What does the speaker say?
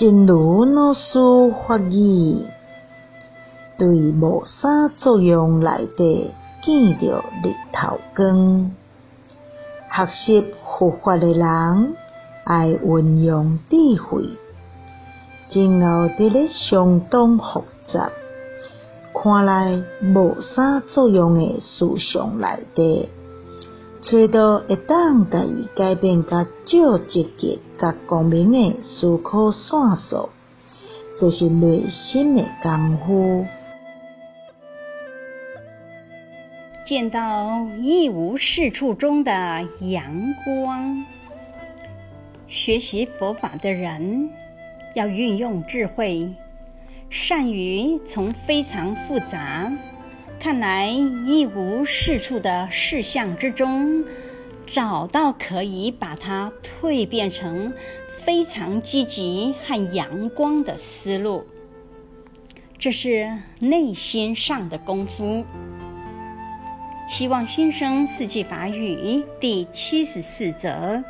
真如老师法语，对无啥作用内底见着日头光。学习佛法的人爱运用智慧，今后伫咧相当复杂、看来无啥作用的思想内底。找到会当甲伊改变甲少积极、甲光明的思考线索，这是内心的功夫。见到一无是处中的阳光，学习佛法的人要运用智慧，善于从非常复杂。看来一无是处的事项之中，找到可以把它蜕变成非常积极和阳光的思路，这是内心上的功夫。希望新生四季法语第七十四则。